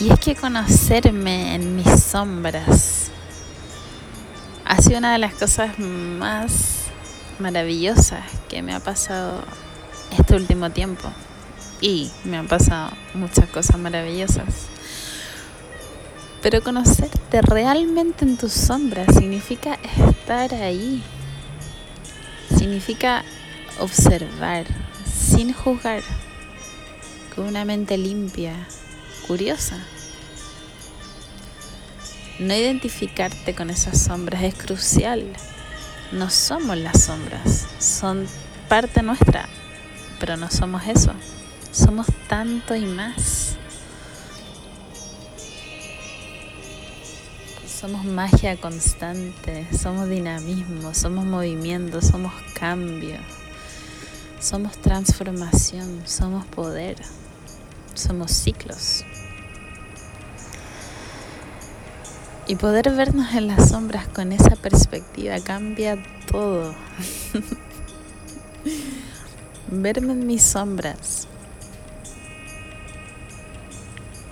Y es que conocerme en mis sombras ha sido una de las cosas más maravillosas que me ha pasado este último tiempo. Y me han pasado muchas cosas maravillosas. Pero conocerte realmente en tus sombras significa estar ahí. Significa observar sin juzgar, con una mente limpia, curiosa. No identificarte con esas sombras es crucial. No somos las sombras, son parte nuestra, pero no somos eso. Somos tanto y más. Somos magia constante, somos dinamismo, somos movimiento, somos cambio, somos transformación, somos poder, somos ciclos. Y poder vernos en las sombras con esa perspectiva cambia todo. Verme en mis sombras.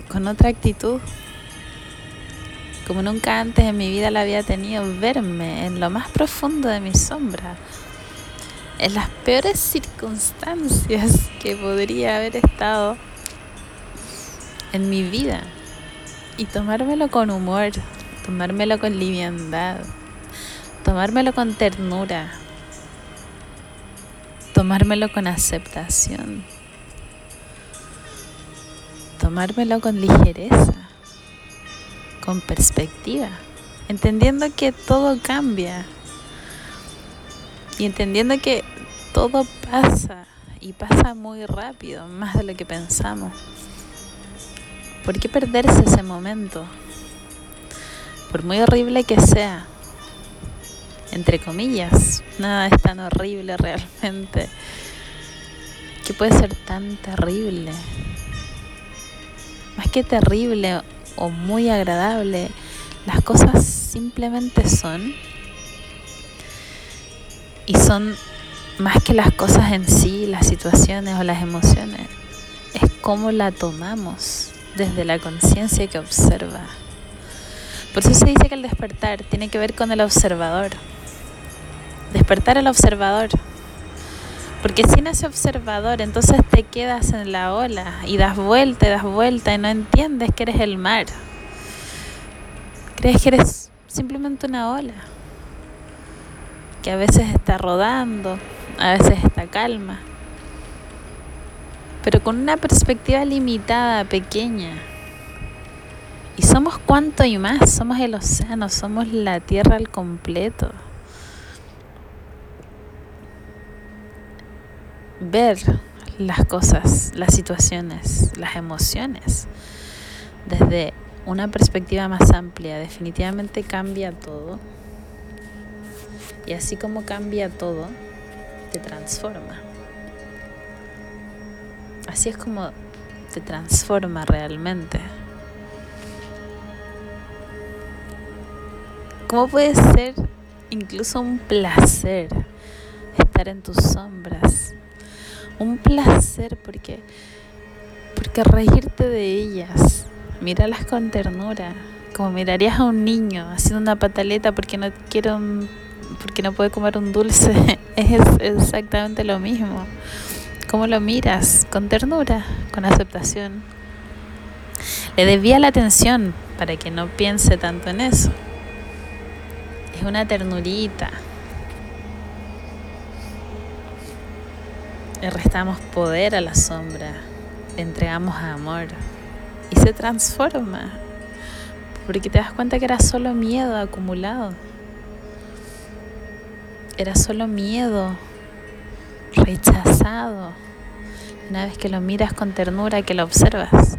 Con otra actitud, como nunca antes en mi vida la había tenido, verme en lo más profundo de mi sombra, en las peores circunstancias que podría haber estado en mi vida. Y tomármelo con humor, tomármelo con liviandad, tomármelo con ternura, tomármelo con aceptación, tomármelo con ligereza, con perspectiva, entendiendo que todo cambia y entendiendo que todo pasa y pasa muy rápido, más de lo que pensamos. ¿Por qué perderse ese momento? Por muy horrible que sea, entre comillas, nada es tan horrible realmente. que puede ser tan terrible? Más que terrible o muy agradable, las cosas simplemente son. Y son más que las cosas en sí, las situaciones o las emociones. Es cómo la tomamos desde la conciencia que observa. Por eso se dice que el despertar tiene que ver con el observador. Despertar al observador. Porque sin ese observador, entonces te quedas en la ola y das vuelta y das vuelta y no entiendes que eres el mar. Crees que eres simplemente una ola que a veces está rodando, a veces está calma, pero con una perspectiva limitada, pequeña. Somos cuanto y más, somos el océano, somos la tierra al completo. Ver las cosas, las situaciones, las emociones desde una perspectiva más amplia definitivamente cambia todo. Y así como cambia todo, te transforma. Así es como te transforma realmente. ¿Cómo puede ser incluso un placer estar en tus sombras? Un placer porque, porque reírte de ellas, míralas con ternura, como mirarías a un niño haciendo una pataleta porque no quiero porque no puede comer un dulce, es exactamente lo mismo. ¿Cómo lo miras? Con ternura, con aceptación. Le desvía la atención para que no piense tanto en eso es una ternurita. Le restamos poder a la sombra, le entregamos amor y se transforma. Porque te das cuenta que era solo miedo acumulado. Era solo miedo rechazado. Una vez que lo miras con ternura, que lo observas,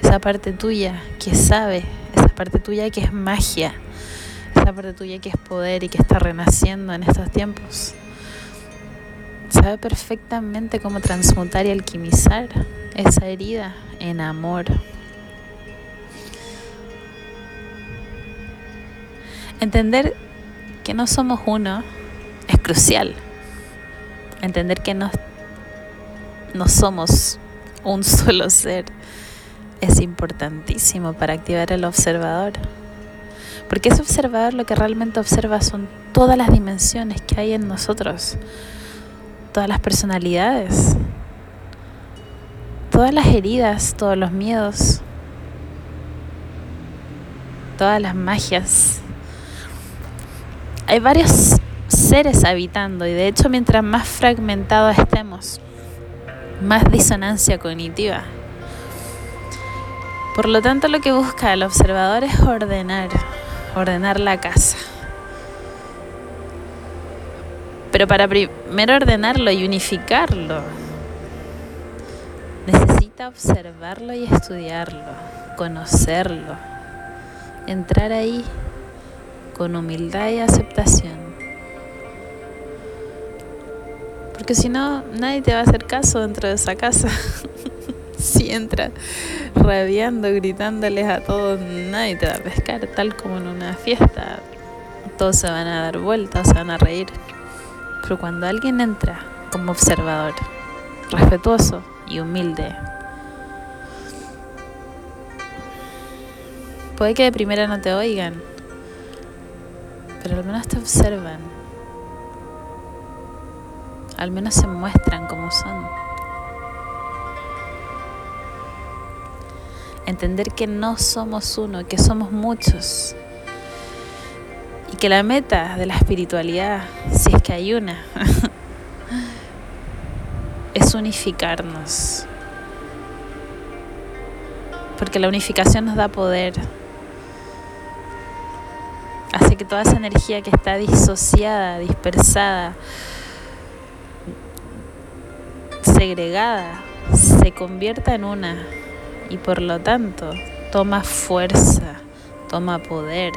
esa parte tuya que sabe, esa parte tuya que es magia, parte tuya que es poder y que está renaciendo en estos tiempos. Sabe perfectamente cómo transmutar y alquimizar esa herida en amor. Entender que no somos uno es crucial. Entender que no, no somos un solo ser es importantísimo para activar el observador. Porque ese observador lo que realmente observa son todas las dimensiones que hay en nosotros, todas las personalidades, todas las heridas, todos los miedos, todas las magias. Hay varios seres habitando y de hecho mientras más fragmentados estemos, más disonancia cognitiva. Por lo tanto, lo que busca el observador es ordenar, ordenar la casa. Pero para primero ordenarlo y unificarlo, necesita observarlo y estudiarlo, conocerlo, entrar ahí con humildad y aceptación. Porque si no, nadie te va a hacer caso dentro de esa casa. si entra rabiando, gritándoles a todos, nadie te va a pescar, tal como en una fiesta. Todos se van a dar vueltas, se van a reír. Pero cuando alguien entra como observador, respetuoso y humilde, puede que de primera no te oigan, pero al menos te observan al menos se muestran como son. Entender que no somos uno, que somos muchos. Y que la meta de la espiritualidad, si es que hay una, es unificarnos. Porque la unificación nos da poder. Hace que toda esa energía que está disociada, dispersada, segregada se convierta en una y por lo tanto toma fuerza, toma poder,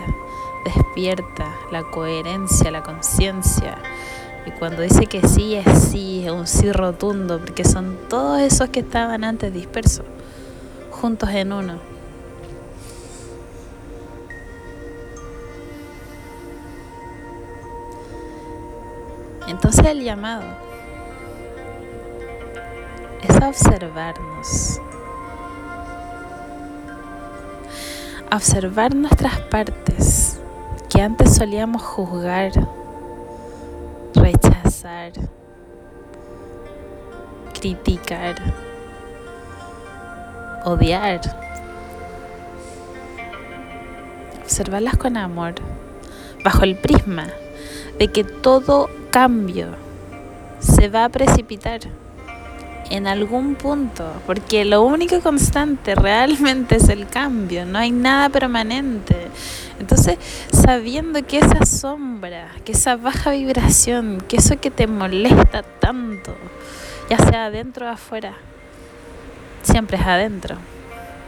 despierta la coherencia, la conciencia. Y cuando dice que sí, es sí, es un sí rotundo, porque son todos esos que estaban antes dispersos, juntos en uno. Entonces el llamado es observarnos. Observar nuestras partes que antes solíamos juzgar, rechazar, criticar, odiar. Observarlas con amor, bajo el prisma de que todo cambio se va a precipitar en algún punto, porque lo único constante realmente es el cambio, no hay nada permanente. Entonces, sabiendo que esa sombra, que esa baja vibración, que eso que te molesta tanto, ya sea adentro o afuera, siempre es adentro,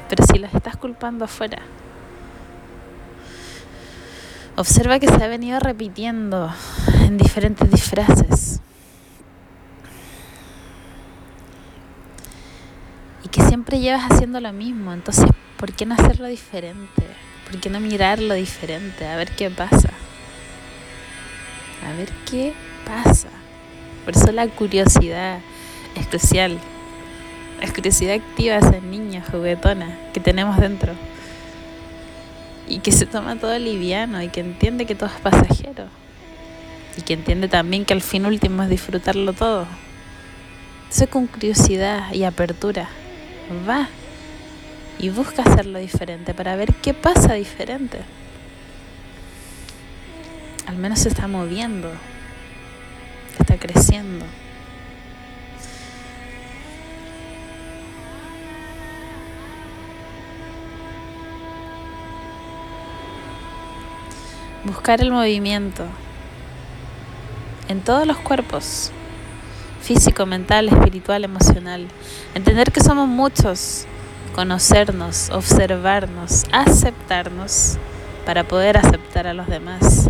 pero si lo estás culpando afuera, observa que se ha venido repitiendo en diferentes disfraces. que siempre llevas haciendo lo mismo. Entonces, ¿por qué no hacerlo diferente? ¿Por qué no mirarlo diferente? A ver qué pasa. A ver qué pasa. Por eso la curiosidad es crucial. La curiosidad activa esa niña juguetona que tenemos dentro. Y que se toma todo liviano y que entiende que todo es pasajero. Y que entiende también que al fin último es disfrutarlo todo. Entonces con curiosidad y apertura va y busca hacerlo diferente para ver qué pasa diferente. Al menos se está moviendo, está creciendo. Buscar el movimiento en todos los cuerpos físico, mental, espiritual, emocional. Entender que somos muchos, conocernos, observarnos, aceptarnos para poder aceptar a los demás.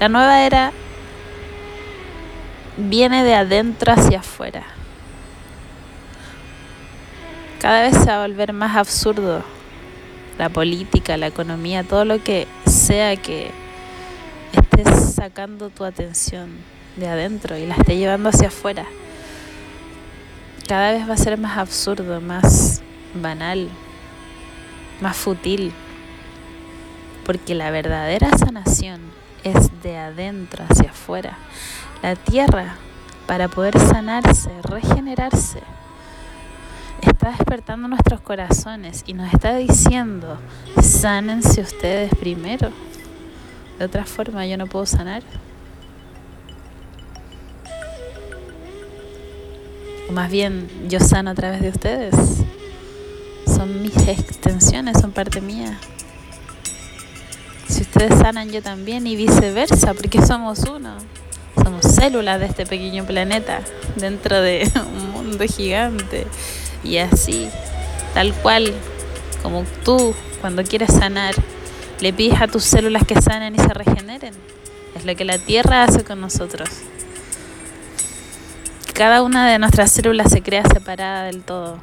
La nueva era viene de adentro hacia afuera. Cada vez se va a volver más absurdo la política, la economía, todo lo que sea que estés sacando tu atención de adentro y la esté llevando hacia afuera. Cada vez va a ser más absurdo, más banal, más fútil. Porque la verdadera sanación es de adentro hacia afuera. La tierra, para poder sanarse, regenerarse, está despertando nuestros corazones y nos está diciendo, sánense ustedes primero. De otra forma yo no puedo sanar. O más bien yo sano a través de ustedes. Son mis extensiones, son parte mía. Si ustedes sanan yo también y viceversa, porque somos uno. Somos células de este pequeño planeta dentro de un mundo gigante. Y así, tal cual, como tú cuando quieres sanar, le pides a tus células que sanen y se regeneren. Es lo que la Tierra hace con nosotros. Cada una de nuestras células se crea separada del todo.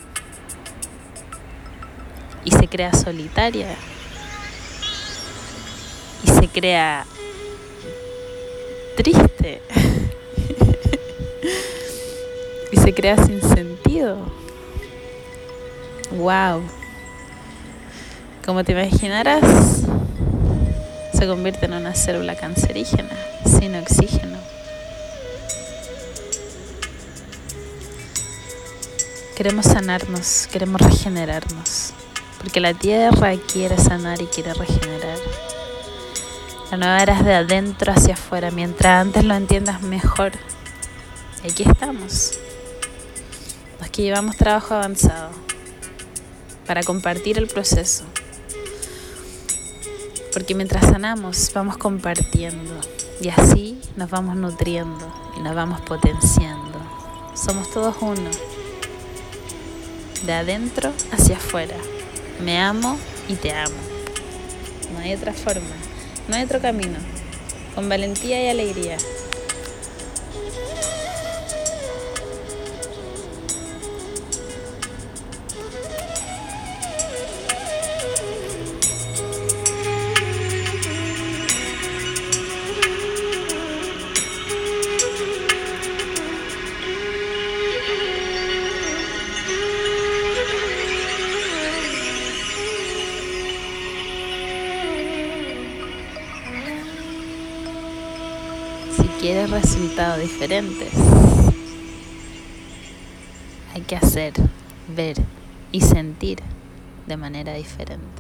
Y se crea solitaria. Y se crea triste. y se crea sin sentido. Wow. Como te imaginarás, se convierte en una célula cancerígena, sin oxígeno. Queremos sanarnos, queremos regenerarnos, porque la tierra quiere sanar y quiere regenerar. La nueva era es de adentro hacia afuera, mientras antes lo entiendas mejor. Aquí estamos. Los que llevamos trabajo avanzado para compartir el proceso porque mientras sanamos vamos compartiendo y así nos vamos nutriendo y nos vamos potenciando. Somos todos uno, de adentro hacia afuera. Me amo y te amo. No hay otra forma, no hay otro camino. Con valentía y alegría. Quieres resultados diferentes, hay que hacer, ver y sentir de manera diferente.